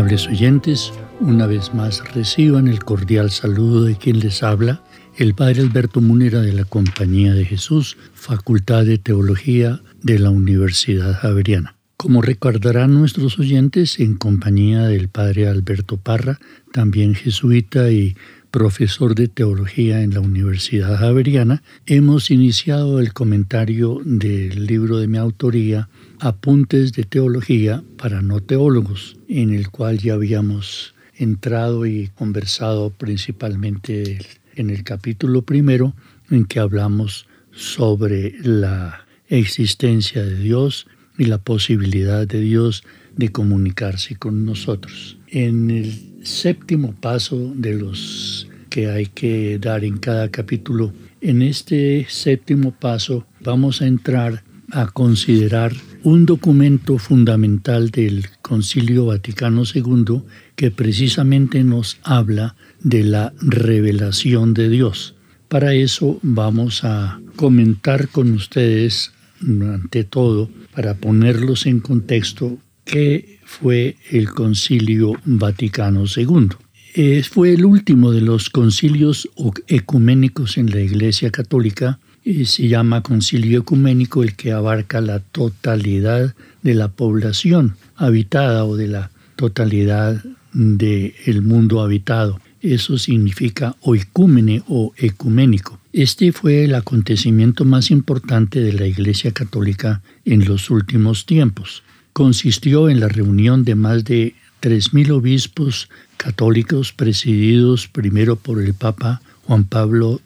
Amables oyentes, una vez más reciban el cordial saludo de quien les habla, el Padre Alberto Munera de la Compañía de Jesús, Facultad de Teología de la Universidad Javeriana. Como recordarán nuestros oyentes, en compañía del Padre Alberto Parra, también jesuita y profesor de teología en la Universidad Javeriana, hemos iniciado el comentario del libro de mi autoría, Apuntes de Teología para no teólogos, en el cual ya habíamos entrado y conversado principalmente en el capítulo primero, en que hablamos sobre la existencia de Dios y la posibilidad de Dios de comunicarse con nosotros. En el séptimo paso de los que hay que dar en cada capítulo, en este séptimo paso vamos a entrar a considerar un documento fundamental del Concilio Vaticano II que precisamente nos habla de la revelación de Dios. Para eso vamos a comentar con ustedes, ante todo, para ponerlos en contexto, qué fue el Concilio Vaticano II. fue el último de los concilios ecuménicos en la Iglesia Católica se llama concilio ecuménico el que abarca la totalidad de la población habitada o de la totalidad del mundo habitado. Eso significa oicúmene o ecuménico. Este fue el acontecimiento más importante de la Iglesia Católica en los últimos tiempos. Consistió en la reunión de más de 3.000 obispos católicos presididos primero por el Papa Juan Pablo,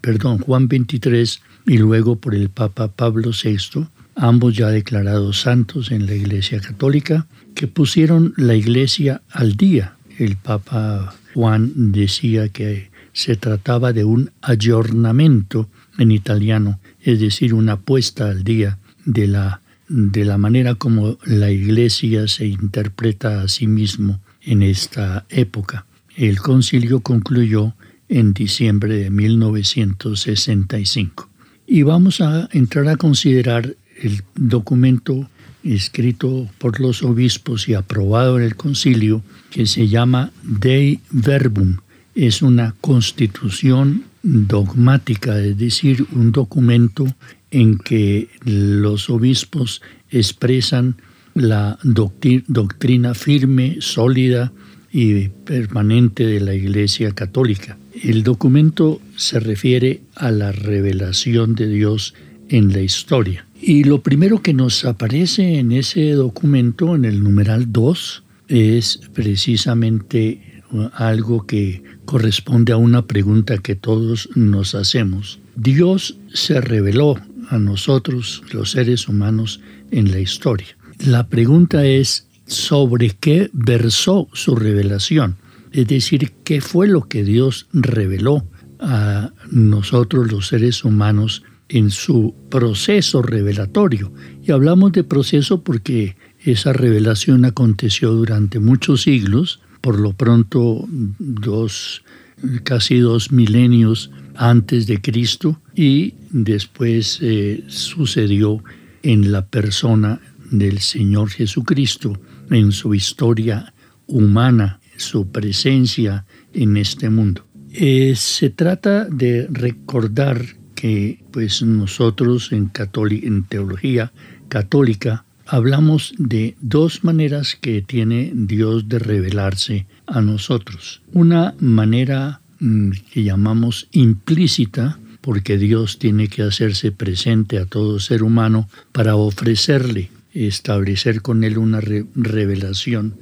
perdón, Juan XXIII y luego por el Papa Pablo VI, ambos ya declarados santos en la Iglesia Católica, que pusieron la Iglesia al día. El Papa Juan decía que se trataba de un aggiornamento en italiano, es decir, una puesta al día de la, de la manera como la Iglesia se interpreta a sí mismo en esta época. El concilio concluyó en diciembre de 1965. Y vamos a entrar a considerar el documento escrito por los obispos y aprobado en el concilio que se llama Dei Verbum. Es una constitución dogmática, es decir, un documento en que los obispos expresan la doctrina firme, sólida y permanente de la Iglesia Católica. El documento se refiere a la revelación de Dios en la historia. Y lo primero que nos aparece en ese documento, en el numeral 2, es precisamente algo que corresponde a una pregunta que todos nos hacemos. Dios se reveló a nosotros, los seres humanos, en la historia. La pregunta es, ¿sobre qué versó su revelación? Es decir, qué fue lo que Dios reveló a nosotros los seres humanos en su proceso revelatorio. Y hablamos de proceso porque esa revelación aconteció durante muchos siglos, por lo pronto dos, casi dos milenios antes de Cristo, y después eh, sucedió en la persona del Señor Jesucristo, en su historia humana su presencia en este mundo. Eh, se trata de recordar que pues nosotros en, teología católica hablamos de dos maneras que tiene Dios de revelarse a nosotros. Una manera mm, que llamamos implícita, porque Dios tiene que hacerse presente a todo ser humano para ofrecerle, establecer con él una revelación,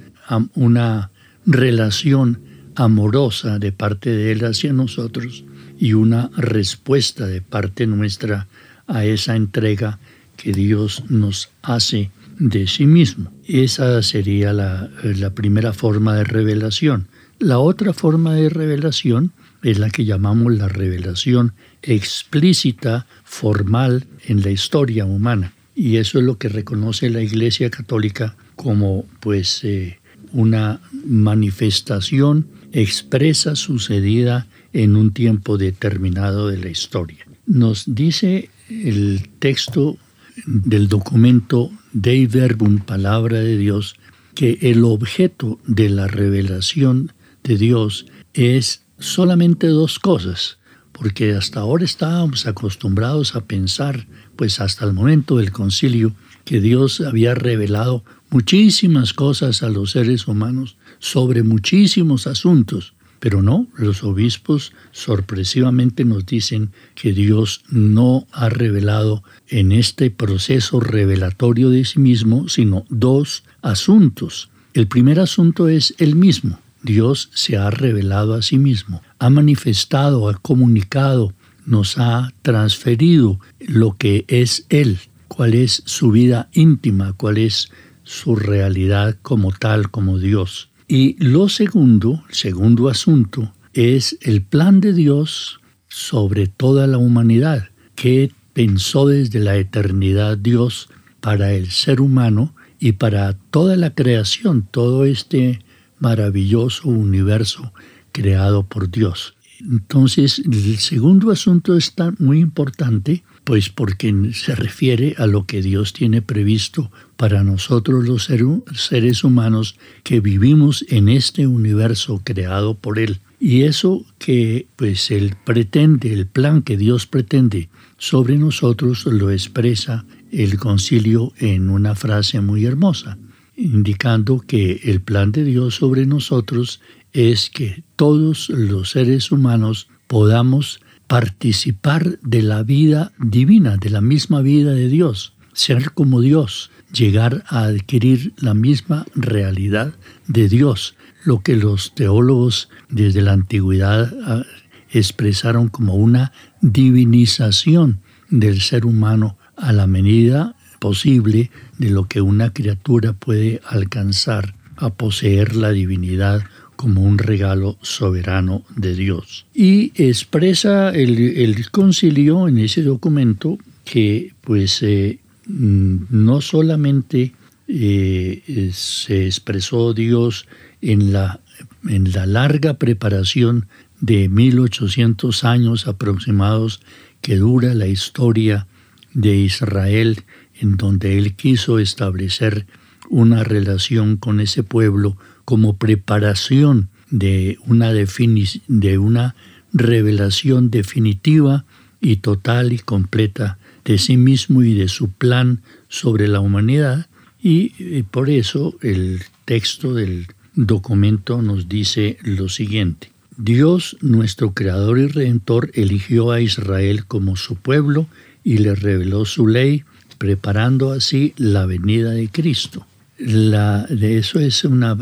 una relación amorosa de parte de él hacia nosotros y una respuesta de parte nuestra a esa entrega que Dios nos hace de sí mismo. Esa sería la, primera forma de revelación. La otra forma de revelación es la que llamamos la revelación explícita, formal en la historia humana. Y eso es lo que reconoce la Iglesia Católica como pues eh, una manifestación expresa sucedida en un tiempo determinado de la historia. Nos dice el texto del documento Dei Verbum, Palabra de Dios, que el objeto de la revelación de Dios es solamente dos cosas, porque hasta ahora estábamos acostumbrados a pensar, pues hasta el momento del concilio, que Dios había revelado muchísimas cosas a los seres humanos sobre muchísimos asuntos, pero no, los obispos sorpresivamente nos dicen que Dios no ha revelado en este proceso revelatorio de sí mismo, sino dos asuntos. El primer asunto es el mismo. Dios se ha revelado a sí mismo, ha manifestado, ha comunicado, nos ha transferido lo que es Él, cuál es su vida íntima, cuál es su realidad como tal, como Dios. Y lo segundo, segundo asunto, es el plan de Dios sobre toda la humanidad, que pensó desde la eternidad Dios para el ser humano y para toda la creación, todo este maravilloso universo creado por Dios. Entonces, el segundo asunto está muy importante, pues porque se refiere a lo que Dios tiene previsto para nosotros los seres humanos que vivimos en este universo creado por Él. Y eso que pues Él pretende, el plan que Dios pretende sobre nosotros lo expresa el concilio en una frase muy hermosa, indicando que el plan de Dios sobre nosotros es que todos los seres humanos podamos participar de la vida divina, de la misma vida de Dios, ser como Dios, llegar a adquirir la misma realidad de Dios, lo que los teólogos desde la antigüedad ah, expresaron como una divinización del ser humano a la medida posible de lo que una criatura puede alcanzar a poseer la divinidad como un regalo soberano de Dios. Y expresa el, concilio en ese documento que pues eh, no solamente eh, se expresó Dios en la, en la larga preparación de 1800 años aproximados que dura la historia de Israel, en donde él quiso establecer una relación con ese pueblo como preparación de una, de una revelación definitiva y total y completa de sí mismo y de su plan sobre la humanidad. Y, y por eso el texto del documento nos dice lo siguiente. Dios, nuestro Creador y Redentor, eligió a Israel como su pueblo y le reveló su ley, preparando así la venida de Cristo. La, de eso es una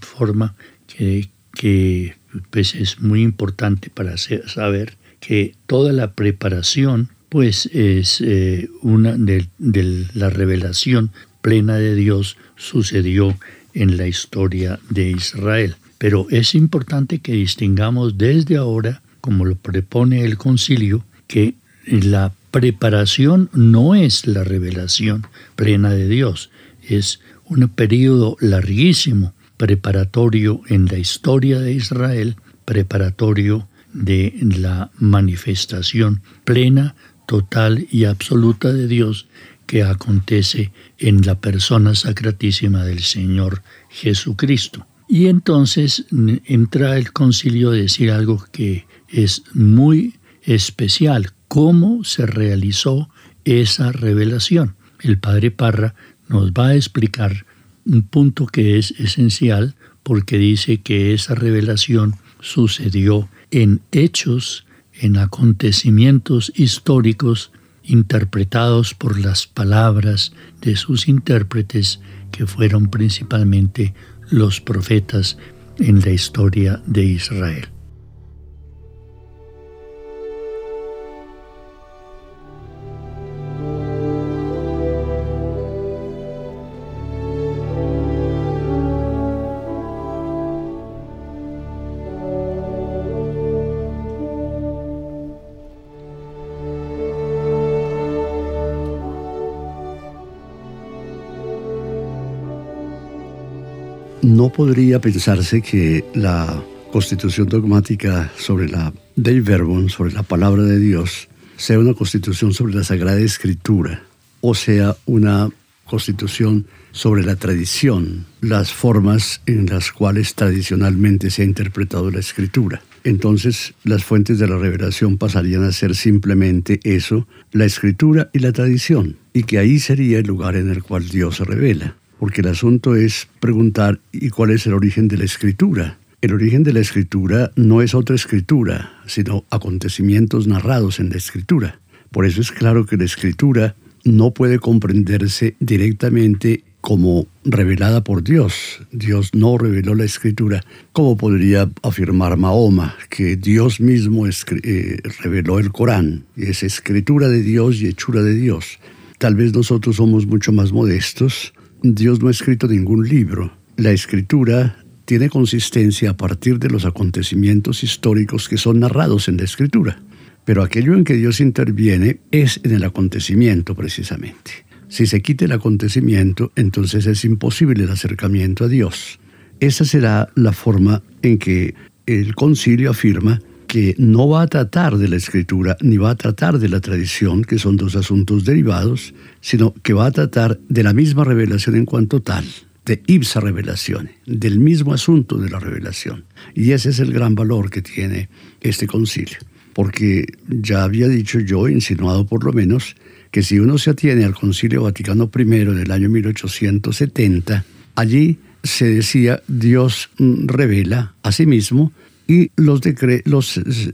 forma que, que pues es muy importante para saber que toda la preparación pues es eh, una de, la revelación plena de Dios sucedió en la historia de Israel. Pero es importante que distingamos desde ahora, como lo propone el concilio, que la preparación no es la revelación plena de Dios, es un periodo larguísimo preparatorio en la historia de Israel, preparatorio de la manifestación plena, total y absoluta de Dios que acontece en la persona sacratísima del Señor Jesucristo. Y entonces entra el concilio a decir algo que es muy especial, cómo se realizó esa revelación. El padre Parra nos va a explicar un punto que es esencial porque dice que esa revelación sucedió en hechos, en acontecimientos históricos interpretados por las palabras de sus intérpretes, que fueron principalmente los profetas en la historia de Israel. No podría pensarse que la constitución dogmática sobre la Dei Verbum, sobre la palabra de Dios, sea una constitución sobre la Sagrada Escritura, o sea una constitución sobre la tradición, las formas en las cuales tradicionalmente se ha interpretado la escritura. Entonces las fuentes de la revelación pasarían a ser simplemente eso, la escritura y la tradición, y que ahí sería el lugar en el cual Dios se revela porque el asunto es preguntar ¿y cuál es el origen de la escritura? El origen de la escritura no es otra escritura, sino acontecimientos narrados en la escritura. Por eso es claro que la escritura no puede comprenderse directamente como revelada por Dios. Dios no reveló la escritura, como podría afirmar Mahoma, que Dios mismo eh, reveló el Corán. Es escritura de Dios y hechura de Dios. Tal vez nosotros somos mucho más modestos Dios no ha escrito ningún libro. La escritura tiene consistencia a partir de los acontecimientos históricos que son narrados en la escritura. Pero aquello en que Dios interviene es en el acontecimiento precisamente. Si se quita el acontecimiento, entonces es imposible el acercamiento a Dios. Esa será la forma en que el concilio afirma que no va a tratar de la escritura ni va a tratar de la tradición, que son dos asuntos derivados, sino que va a tratar de la misma revelación en cuanto tal, de ipsa revelación, del mismo asunto de la revelación. Y ese es el gran valor que tiene este concilio, porque ya había dicho yo, insinuado por lo menos, que si uno se atiene al concilio Vaticano I del año 1870, allí se decía Dios revela a sí mismo y los,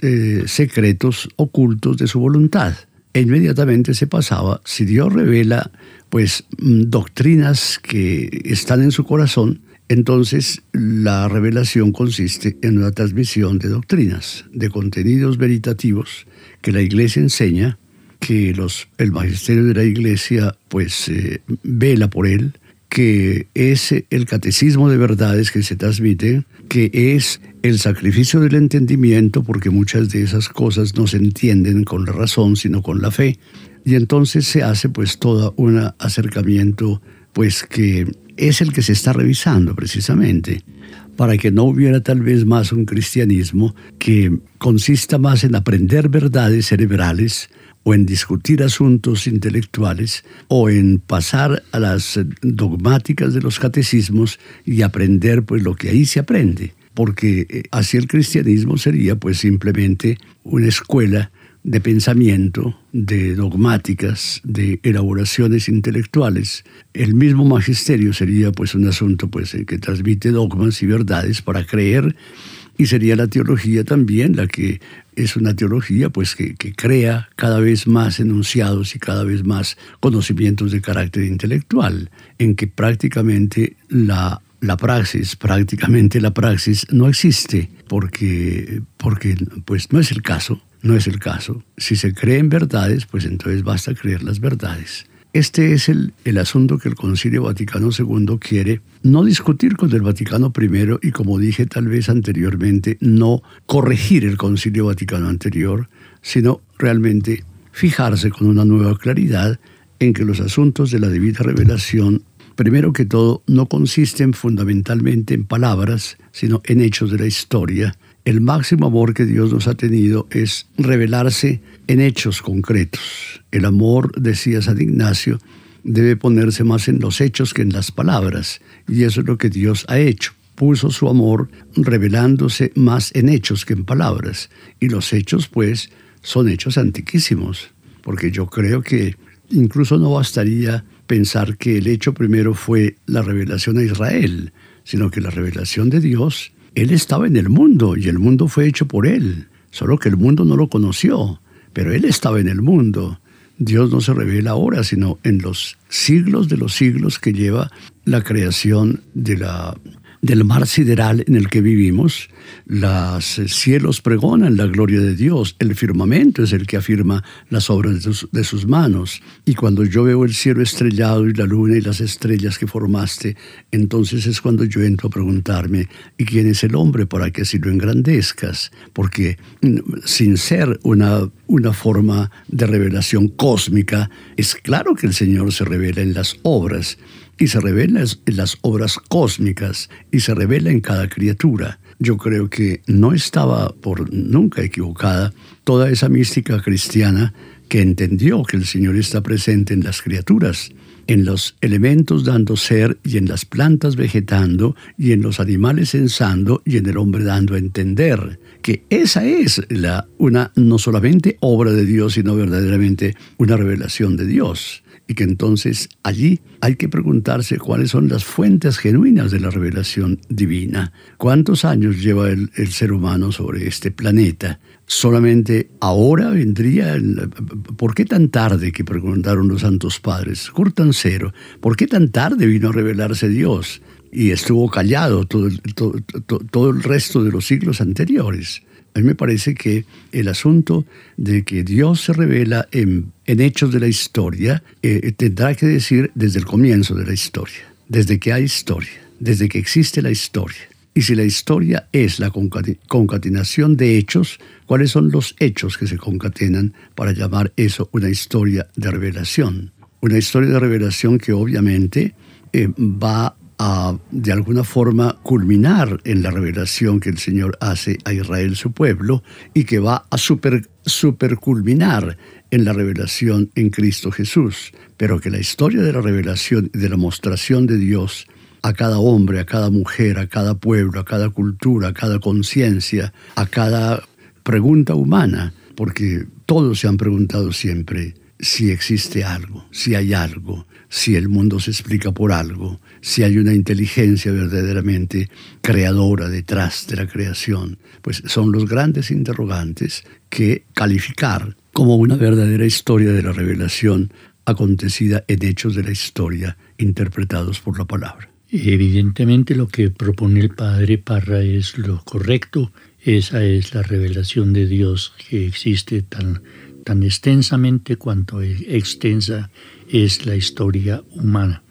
eh, secretos ocultos de su voluntad. E inmediatamente se pasaba, si Dios revela pues mm, doctrinas que están en su corazón, entonces la revelación consiste en una transmisión de doctrinas, de contenidos veritativos que la iglesia enseña, que los, el magisterio de la iglesia pues eh, vela por él, que es el catecismo de verdades que se transmite, que es el sacrificio del entendimiento, porque muchas de esas cosas no se entienden con la razón, sino con la fe. Y entonces se hace pues todo un acercamiento pues que es el que se está revisando precisamente, para que no hubiera tal vez más un cristianismo que consista más en aprender verdades cerebrales, o en discutir asuntos intelectuales o en pasar a las dogmáticas de los catecismos y aprender pues lo que ahí se aprende, porque eh, así el cristianismo sería pues simplemente una escuela de pensamiento, de dogmáticas, de elaboraciones intelectuales. El mismo magisterio sería pues un asunto pues que transmite dogmas y verdades para creer y sería la teología también la que es una teología pues que, crea cada vez más enunciados y cada vez más conocimientos de carácter intelectual, en que prácticamente la, la praxis, prácticamente la praxis no existe, porque, porque pues no es el caso, no es el caso. Si se creen verdades, pues entonces basta creer las verdades. Este es el, el, asunto que el Concilio Vaticano II quiere no discutir con el Vaticano I y, como dije tal vez anteriormente, no corregir el Concilio Vaticano anterior, sino realmente fijarse con una nueva claridad en que los asuntos de la debida revelación, primero que todo, no consisten fundamentalmente en palabras, sino en hechos de la historia, el máximo amor que Dios nos ha tenido es revelarse en hechos concretos. El amor, decía San Ignacio, debe ponerse más en los hechos que en las palabras, y eso es lo que Dios ha hecho. puso su amor revelándose más en hechos que en palabras. Y los hechos, pues, son hechos antiquísimos, porque yo creo que incluso no bastaría pensar que el hecho primero fue la revelación a Israel, sino que la revelación de Dios, Él estaba en el mundo y el mundo fue hecho por Él, solo que el mundo no lo conoció, pero Él estaba en el mundo. Dios no se revela ahora, sino en los siglos de los siglos que lleva la creación de la del mar sideral en el que vivimos, los cielos pregonan la gloria de Dios, el firmamento es el que afirma las obras de sus, manos. Y cuando yo veo el cielo estrellado y la luna y las estrellas que formaste, entonces es cuando yo entro a preguntarme, ¿y quién es el hombre para que así lo engrandezcas? Porque mm, sin ser una, una forma de revelación cósmica, es claro que el Señor se revela en las obras y se revela en las obras cósmicas y se revela en cada criatura. Yo creo que no estaba por nunca equivocada toda esa mística cristiana que entendió que el Señor está presente en las criaturas, en los elementos dando ser y en las plantas vegetando y en los animales censando y en el hombre dando a entender que esa es la, una no solamente obra de Dios, sino verdaderamente una revelación de Dios y que entonces allí hay que preguntarse cuáles son las fuentes genuinas de la revelación divina. ¿Cuántos años lleva el, ser humano sobre este planeta? Solamente ahora vendría, ¿por qué tan tarde que preguntaron los santos padres? Curtan cero, ¿por qué tan tarde vino a revelarse Dios? Y estuvo callado todo, todo, todo el resto de los siglos anteriores. A mí me parece que el asunto de que Dios se revela en, hechos de la historia eh, tendrá que decir desde el comienzo de la historia, desde que hay historia, desde que existe la historia. Y si la historia es la concatenación de hechos, ¿cuáles son los hechos que se concatenan para llamar eso una historia de revelación? Una historia de revelación que obviamente eh, va a, de alguna forma, culminar en la revelación que el Señor hace a Israel, su pueblo, y que va a super, superculminar en la revelación en Cristo Jesús. Pero que la historia de la revelación y de la mostración de Dios a cada hombre, a cada mujer, a cada pueblo, a cada cultura, a cada conciencia, a cada pregunta humana, porque todos se han preguntado siempre si existe algo, si hay algo, si el mundo se explica por algo, si hay una inteligencia verdaderamente creadora detrás de la creación. Pues son los grandes interrogantes que calificar como una verdadera historia de la revelación acontecida en hechos de la historia interpretados por la palabra. Evidentemente lo que propone el padre Parra es lo correcto, esa es la revelación de Dios que existe tan, tan extensamente cuanto extensa es la historia humana.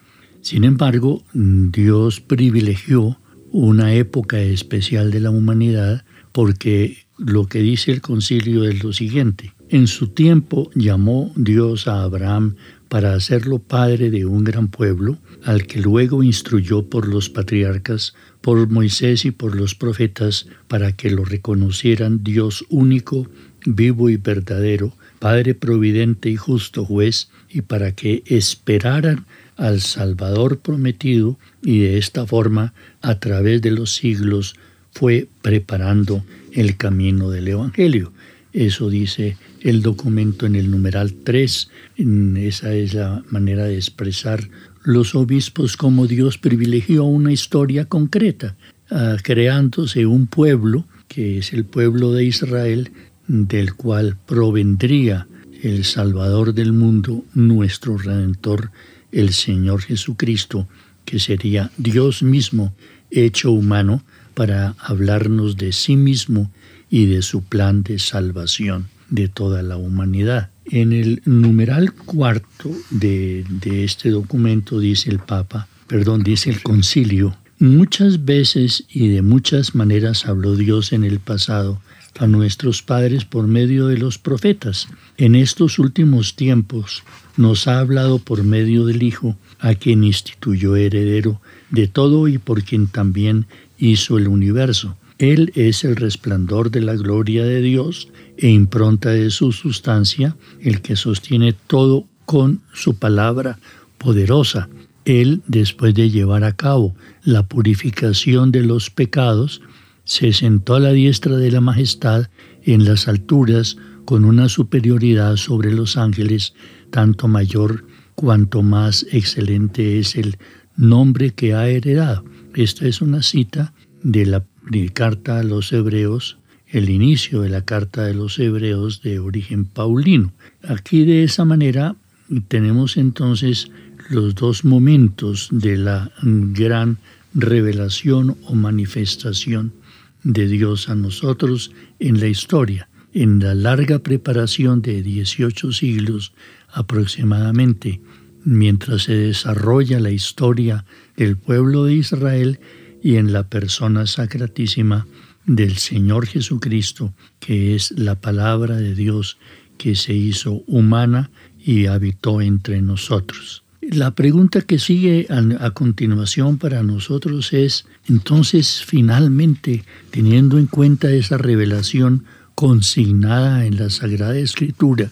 Sin embargo, Dios privilegió una época especial de la humanidad porque lo que dice el concilio es lo siguiente. En su tiempo llamó Dios a Abraham para hacerlo padre de un gran pueblo, al que luego instruyó por los patriarcas, por Moisés y por los profetas, para que lo reconocieran Dios único, vivo y verdadero, Padre providente y justo juez, y para que esperaran al Salvador prometido y de esta forma, a través de los siglos, fue preparando el camino del Evangelio. Eso dice el documento en el numeral 3. Esa es la manera de expresar los obispos como Dios privilegió una historia concreta, ah, creándose un pueblo, que es el pueblo de Israel, del cual provendría el Salvador del mundo, nuestro Redentor, el Señor Jesucristo, que sería Dios mismo hecho humano para hablarnos de sí mismo y de su plan de salvación de toda la humanidad. En el numeral cuarto de, este documento dice el Papa, perdón, dice el concilio, muchas veces y de muchas maneras habló Dios en el pasado a nuestros padres por medio de los profetas. En estos últimos tiempos nos ha hablado por medio del Hijo, a quien instituyó heredero de todo y por quien también hizo el universo. Él es el resplandor de la gloria de Dios e impronta de su sustancia, el que sostiene todo con su palabra poderosa. Él, después de llevar a cabo la purificación de los pecados, se sentó a la diestra de la majestad en las alturas con una superioridad sobre los ángeles, tanto mayor cuanto más excelente es el nombre que ha heredado. Esta es una cita de la carta a los hebreos, el inicio de la carta de los hebreos de origen paulino. Aquí de esa manera tenemos entonces los dos momentos de la gran revelación o manifestación de Dios a nosotros en la historia, en la larga preparación de 18 siglos aproximadamente, mientras se desarrolla la historia del pueblo de Israel y en la persona sacratísima del Señor Jesucristo, que es la palabra de Dios que se hizo humana y habitó entre nosotros. La pregunta que sigue a, continuación para nosotros es, entonces, finalmente, teniendo en cuenta esa revelación consignada en la Sagrada Escritura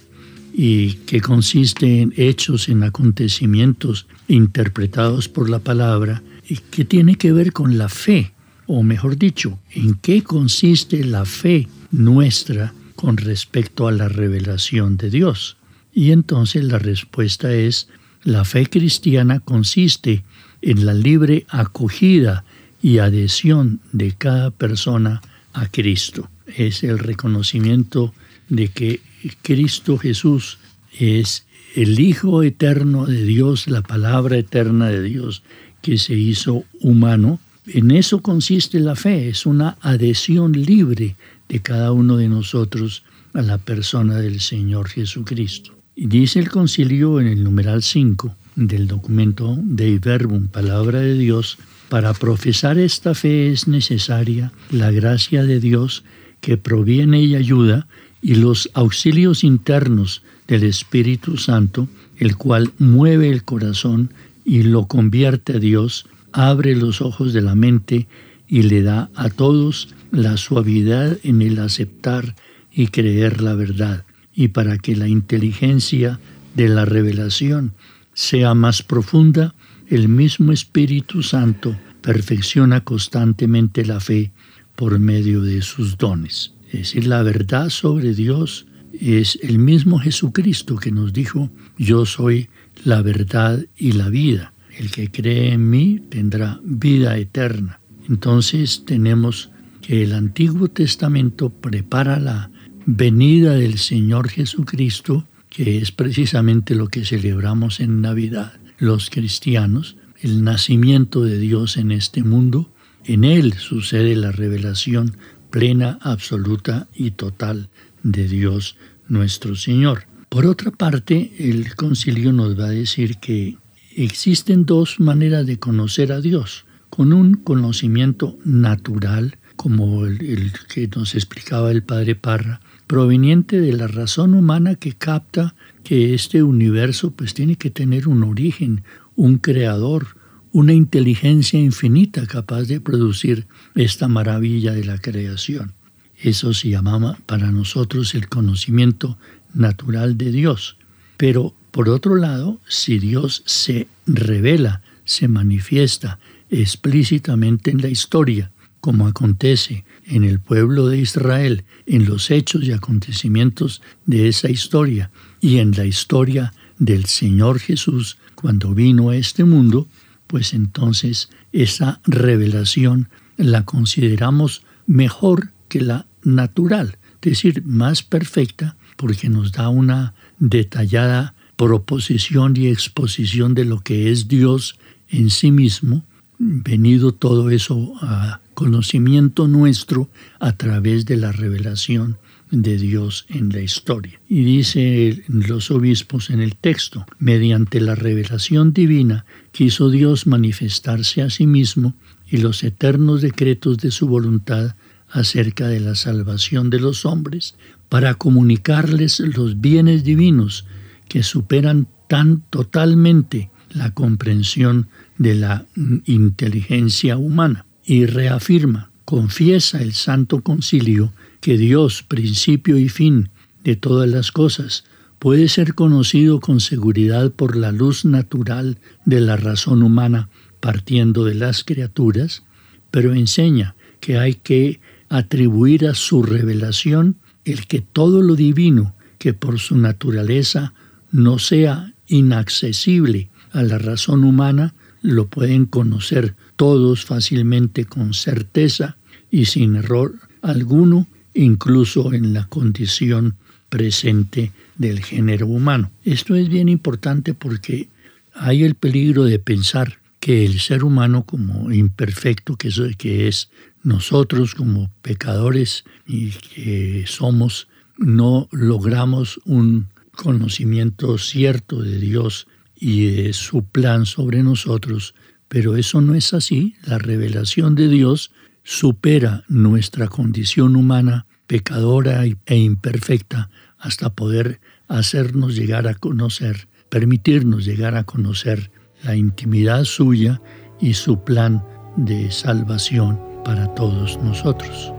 y que consiste en hechos, en acontecimientos interpretados por la palabra, y que tiene que ver con la fe, o mejor dicho, en qué consiste la fe nuestra con respecto a la revelación de Dios. Y entonces la respuesta es la fe cristiana consiste en la libre acogida y adhesión de cada persona a Cristo. Es el reconocimiento de que Cristo Jesús es el Hijo eterno de Dios, la palabra eterna de Dios que se hizo humano. En eso consiste la fe, es una adhesión libre de cada uno de nosotros a la persona del Señor Jesucristo. Dice el concilio en el numeral 5 del documento de Verbum, palabra de Dios, para profesar esta fe es necesaria la gracia de Dios que proviene y ayuda y los auxilios internos del Espíritu Santo, el cual mueve el corazón y lo convierte a Dios, abre los ojos de la mente y le da a todos la suavidad en el aceptar y creer la verdad y para que la inteligencia de la revelación sea más profunda, el mismo Espíritu Santo perfecciona constantemente la fe por medio de sus dones. Es decir, la verdad sobre Dios es el mismo Jesucristo que nos dijo, yo soy la verdad y la vida. El que cree en mí tendrá vida eterna. Entonces tenemos que el Antiguo Testamento prepara la venida del Señor Jesucristo, que es precisamente lo que celebramos en Navidad los cristianos, el nacimiento de Dios en este mundo, en Él sucede la revelación plena, absoluta y total de Dios nuestro Señor. Por otra parte, el concilio nos va a decir que existen dos maneras de conocer a Dios, con un conocimiento natural, como el, que nos explicaba el padre Parra, proveniente de la razón humana que capta que este universo pues tiene que tener un origen, un creador, una inteligencia infinita capaz de producir esta maravilla de la creación. Eso se llama para nosotros el conocimiento natural de Dios. Pero por otro lado, si Dios se revela, se manifiesta explícitamente en la historia, como acontece en el pueblo de Israel, en los hechos y acontecimientos de esa historia y en la historia del Señor Jesús cuando vino a este mundo, pues entonces esa revelación la consideramos mejor que la natural, es decir, más perfecta, porque nos da una detallada proposición y exposición de lo que es Dios en sí mismo, venido todo eso a conocimiento nuestro a través de la revelación de Dios en la historia. Y dice los obispos en el texto, mediante la revelación divina quiso Dios manifestarse a sí mismo y los eternos decretos de su voluntad acerca de la salvación de los hombres, para comunicarles los bienes divinos que superan tan totalmente la comprensión de la inteligencia humana y reafirma, confiesa el Santo Concilio que Dios, principio y fin de todas las cosas, puede ser conocido con seguridad por la luz natural de la razón humana partiendo de las criaturas, pero enseña que hay que atribuir a su revelación el que todo lo divino, que por su naturaleza no sea inaccesible a la razón humana, lo pueden conocer todos fácilmente con certeza y sin error alguno, incluso en la condición presente del género humano. Esto es bien importante porque hay el peligro de pensar que el ser humano como imperfecto que que es nosotros como pecadores y que somos, no logramos un conocimiento cierto de Dios y de su plan sobre nosotros, pero eso no es así. La revelación de Dios supera nuestra condición humana pecadora e imperfecta hasta poder hacernos llegar a conocer, permitirnos llegar a conocer la intimidad suya y su plan de salvación para todos nosotros.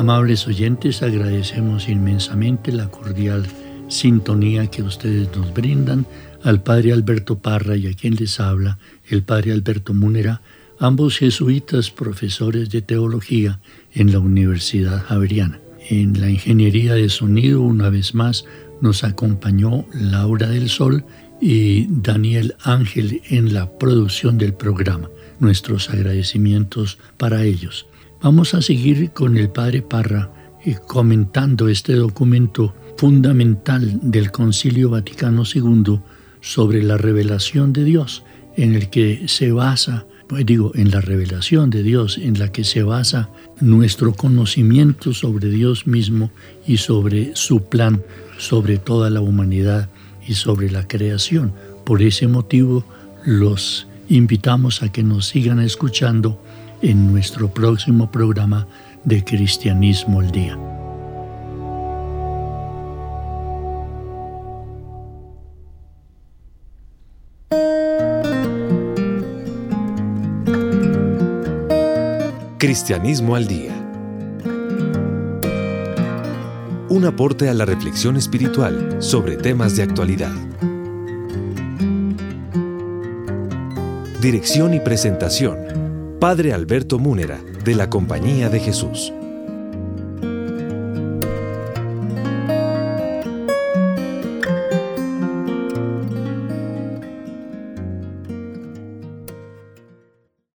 Amables oyentes, agradecemos inmensamente la cordial sintonía que ustedes nos brindan al Padre Alberto Parra y a quien les habla, el Padre Alberto Múnera, ambos jesuitas profesores de teología en la Universidad Javeriana. En la ingeniería de sonido, una vez más, nos acompañó Laura del Sol y Daniel Ángel en la producción del programa. Nuestros agradecimientos para ellos. Vamos a seguir con el Padre Parra eh, comentando este documento fundamental del Concilio Vaticano II sobre la revelación de Dios, en el que se basa pues digo, en la revelación de Dios, en la que se basa nuestro conocimiento sobre Dios mismo y sobre su plan, sobre toda la humanidad y sobre la creación. Por ese motivo los invitamos a que nos sigan escuchando en nuestro próximo programa de Cristianismo al Día. Cristianismo al Día. Un aporte a la reflexión espiritual sobre temas de actualidad. Dirección y presentación. Padre Alberto Múnera, de la Compañía de Jesús.